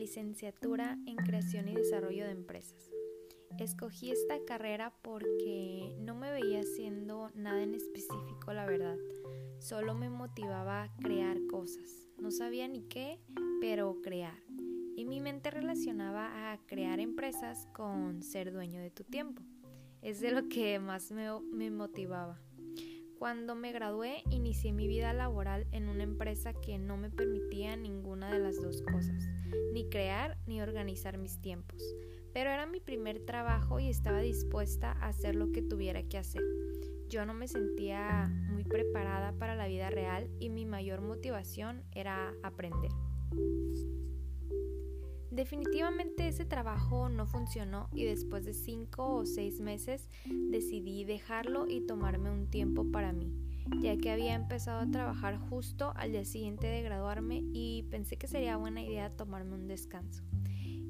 licenciatura en creación y desarrollo de empresas. Escogí esta carrera porque no me veía haciendo nada en específico, la verdad. Solo me motivaba a crear cosas. No sabía ni qué, pero crear. Y mi mente relacionaba a crear empresas con ser dueño de tu tiempo. Es de lo que más me, me motivaba. Cuando me gradué, inicié mi vida laboral en una empresa que no me permitía ninguna de las dos cosas, ni crear ni organizar mis tiempos. Pero era mi primer trabajo y estaba dispuesta a hacer lo que tuviera que hacer. Yo no me sentía muy preparada para la vida real y mi mayor motivación era aprender. Definitivamente ese trabajo no funcionó y después de cinco o seis meses decidí dejarlo y tomarme un tiempo para mí, ya que había empezado a trabajar justo al día siguiente de graduarme y pensé que sería buena idea tomarme un descanso.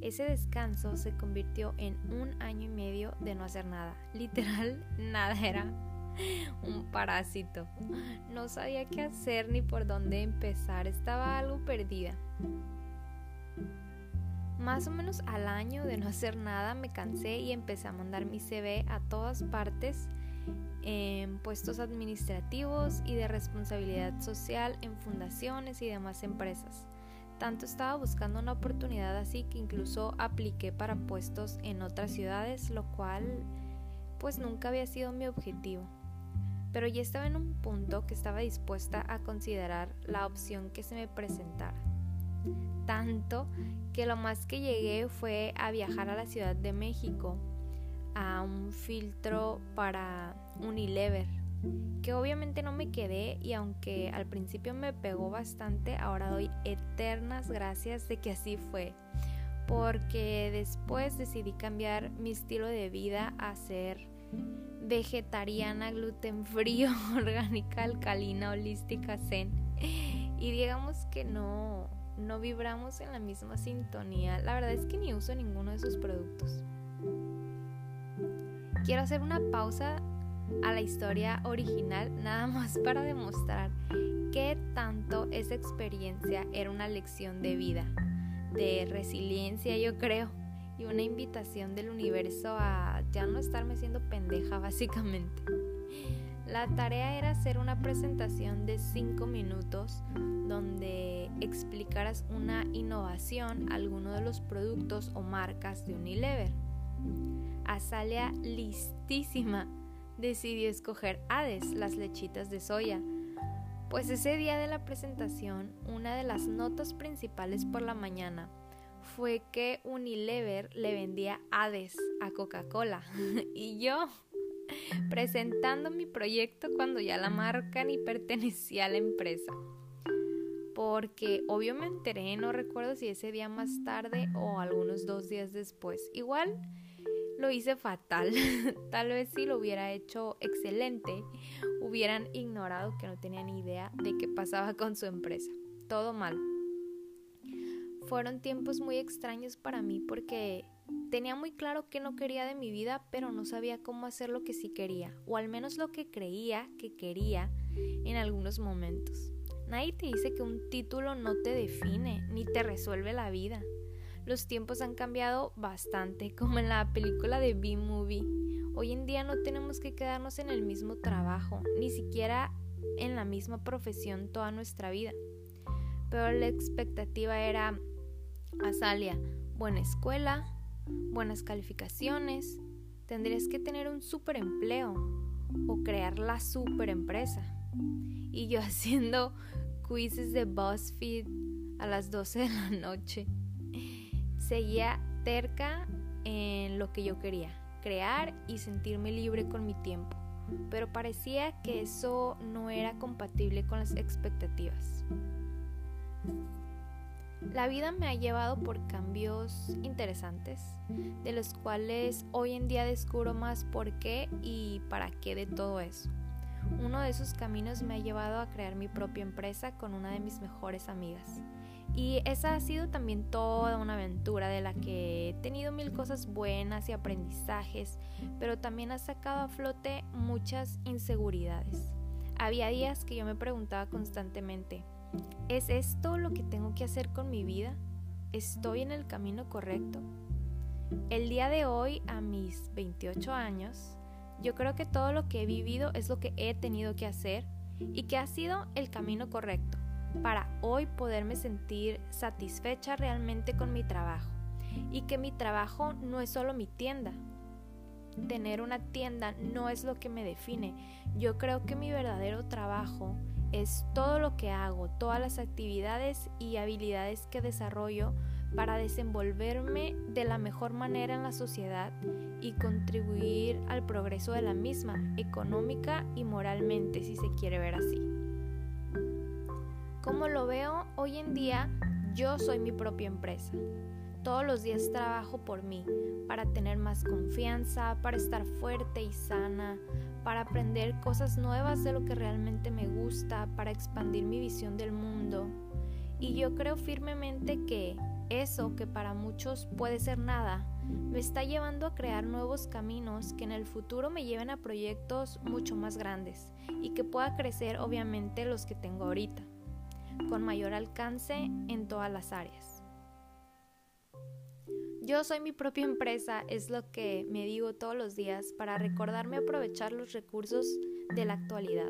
Ese descanso se convirtió en un año y medio de no hacer nada. Literal, nada era un parásito. No sabía qué hacer ni por dónde empezar. Estaba algo perdida. Más o menos al año de no hacer nada me cansé y empecé a mandar mi CV a todas partes en puestos administrativos y de responsabilidad social en fundaciones y demás empresas. Tanto estaba buscando una oportunidad así que incluso apliqué para puestos en otras ciudades, lo cual pues nunca había sido mi objetivo. Pero ya estaba en un punto que estaba dispuesta a considerar la opción que se me presentara tanto que lo más que llegué fue a viajar a la Ciudad de México a un filtro para Unilever, que obviamente no me quedé y aunque al principio me pegó bastante, ahora doy eternas gracias de que así fue, porque después decidí cambiar mi estilo de vida a ser vegetariana, gluten frío, orgánica, alcalina, holística, zen. Y digamos que no, no vibramos en la misma sintonía. La verdad es que ni uso ninguno de sus productos. Quiero hacer una pausa a la historia original nada más para demostrar qué tanto esa experiencia era una lección de vida, de resiliencia yo creo, y una invitación del universo a ya no estarme siendo pendeja básicamente. La tarea era hacer una presentación de 5 minutos donde explicaras una innovación, alguno de los productos o marcas de Unilever. Azalea, listísima, decidió escoger Hades, las lechitas de soya. Pues ese día de la presentación, una de las notas principales por la mañana fue que Unilever le vendía Hades a Coca-Cola. y yo presentando mi proyecto cuando ya la marca ni pertenecía a la empresa. Porque obvio me enteré, no recuerdo si ese día más tarde o algunos dos días después. Igual lo hice fatal. Tal vez si lo hubiera hecho excelente, hubieran ignorado que no tenían idea de qué pasaba con su empresa. Todo mal. Fueron tiempos muy extraños para mí porque Tenía muy claro que no quería de mi vida, pero no sabía cómo hacer lo que sí quería, o al menos lo que creía que quería en algunos momentos. Nadie te dice que un título no te define ni te resuelve la vida. Los tiempos han cambiado bastante, como en la película de B-Movie. Hoy en día no tenemos que quedarnos en el mismo trabajo, ni siquiera en la misma profesión toda nuestra vida. Pero la expectativa era, Azalia, buena escuela, buenas calificaciones, tendrías que tener un super empleo o crear la super empresa. Y yo haciendo quizzes de BuzzFeed a las 12 de la noche. Seguía terca en lo que yo quería, crear y sentirme libre con mi tiempo. Pero parecía que eso no era compatible con las expectativas. La vida me ha llevado por cambios interesantes, de los cuales hoy en día descubro más por qué y para qué de todo eso. Uno de esos caminos me ha llevado a crear mi propia empresa con una de mis mejores amigas. Y esa ha sido también toda una aventura de la que he tenido mil cosas buenas y aprendizajes, pero también ha sacado a flote muchas inseguridades. Había días que yo me preguntaba constantemente, ¿Es esto lo que tengo que hacer con mi vida? ¿estoy en el camino correcto? El día de hoy, a mis 28 años, yo creo que todo lo que he vivido es lo que he tenido que hacer y que ha sido el camino correcto para hoy poderme sentir satisfecha realmente con mi trabajo y que mi trabajo no es solo mi tienda. Tener una tienda no es lo que me define. Yo creo que mi verdadero trabajo es todo lo que hago, todas las actividades y habilidades que desarrollo para desenvolverme de la mejor manera en la sociedad y contribuir al progreso de la misma, económica y moralmente, si se quiere ver así. Como lo veo hoy en día, yo soy mi propia empresa. Todos los días trabajo por mí, para tener más confianza, para estar fuerte y sana, para aprender cosas nuevas de lo que realmente me gusta, para expandir mi visión del mundo. Y yo creo firmemente que eso, que para muchos puede ser nada, me está llevando a crear nuevos caminos que en el futuro me lleven a proyectos mucho más grandes y que pueda crecer obviamente los que tengo ahorita, con mayor alcance en todas las áreas. Yo soy mi propia empresa, es lo que me digo todos los días para recordarme aprovechar los recursos de la actualidad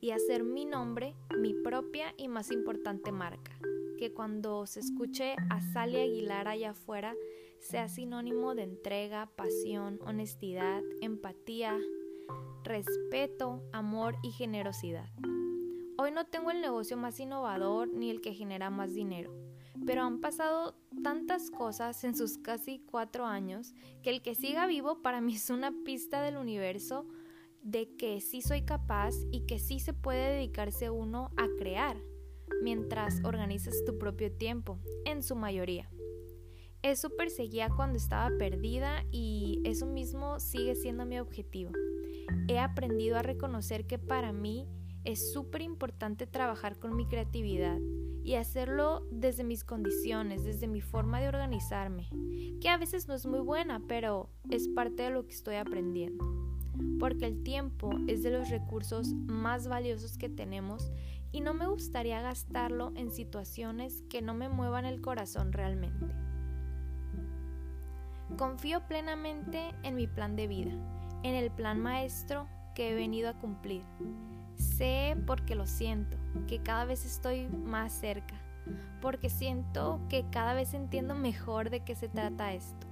y hacer mi nombre mi propia y más importante marca. Que cuando se escuche a Sally Aguilar allá afuera sea sinónimo de entrega, pasión, honestidad, empatía, respeto, amor y generosidad. Hoy no tengo el negocio más innovador ni el que genera más dinero pero han pasado tantas cosas en sus casi cuatro años que el que siga vivo para mí es una pista del universo de que sí soy capaz y que sí se puede dedicarse uno a crear mientras organizas tu propio tiempo, en su mayoría. Eso perseguía cuando estaba perdida y eso mismo sigue siendo mi objetivo. He aprendido a reconocer que para mí es súper importante trabajar con mi creatividad y hacerlo desde mis condiciones, desde mi forma de organizarme, que a veces no es muy buena, pero es parte de lo que estoy aprendiendo. Porque el tiempo es de los recursos más valiosos que tenemos y no me gustaría gastarlo en situaciones que no me muevan el corazón realmente. Confío plenamente en mi plan de vida, en el plan maestro que he venido a cumplir Sé porque lo siento, que cada vez estoy más cerca, porque siento que cada vez entiendo mejor de qué se trata esto.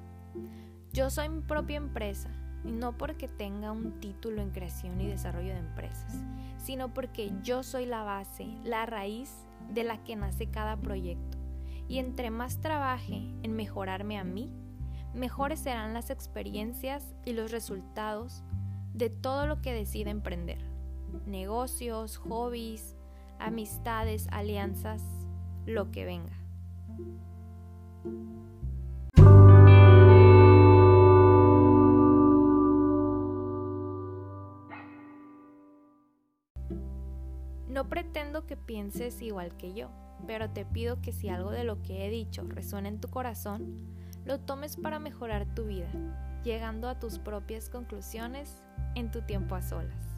Yo soy mi propia empresa, y no porque tenga un título en creación y desarrollo de empresas, sino porque yo soy la base, la raíz de la que nace cada proyecto. Y entre más trabaje en mejorarme a mí, mejores serán las experiencias y los resultados de todo lo que decida emprender negocios, hobbies, amistades, alianzas, lo que venga. No pretendo que pienses igual que yo, pero te pido que si algo de lo que he dicho resuena en tu corazón, lo tomes para mejorar tu vida, llegando a tus propias conclusiones en tu tiempo a solas.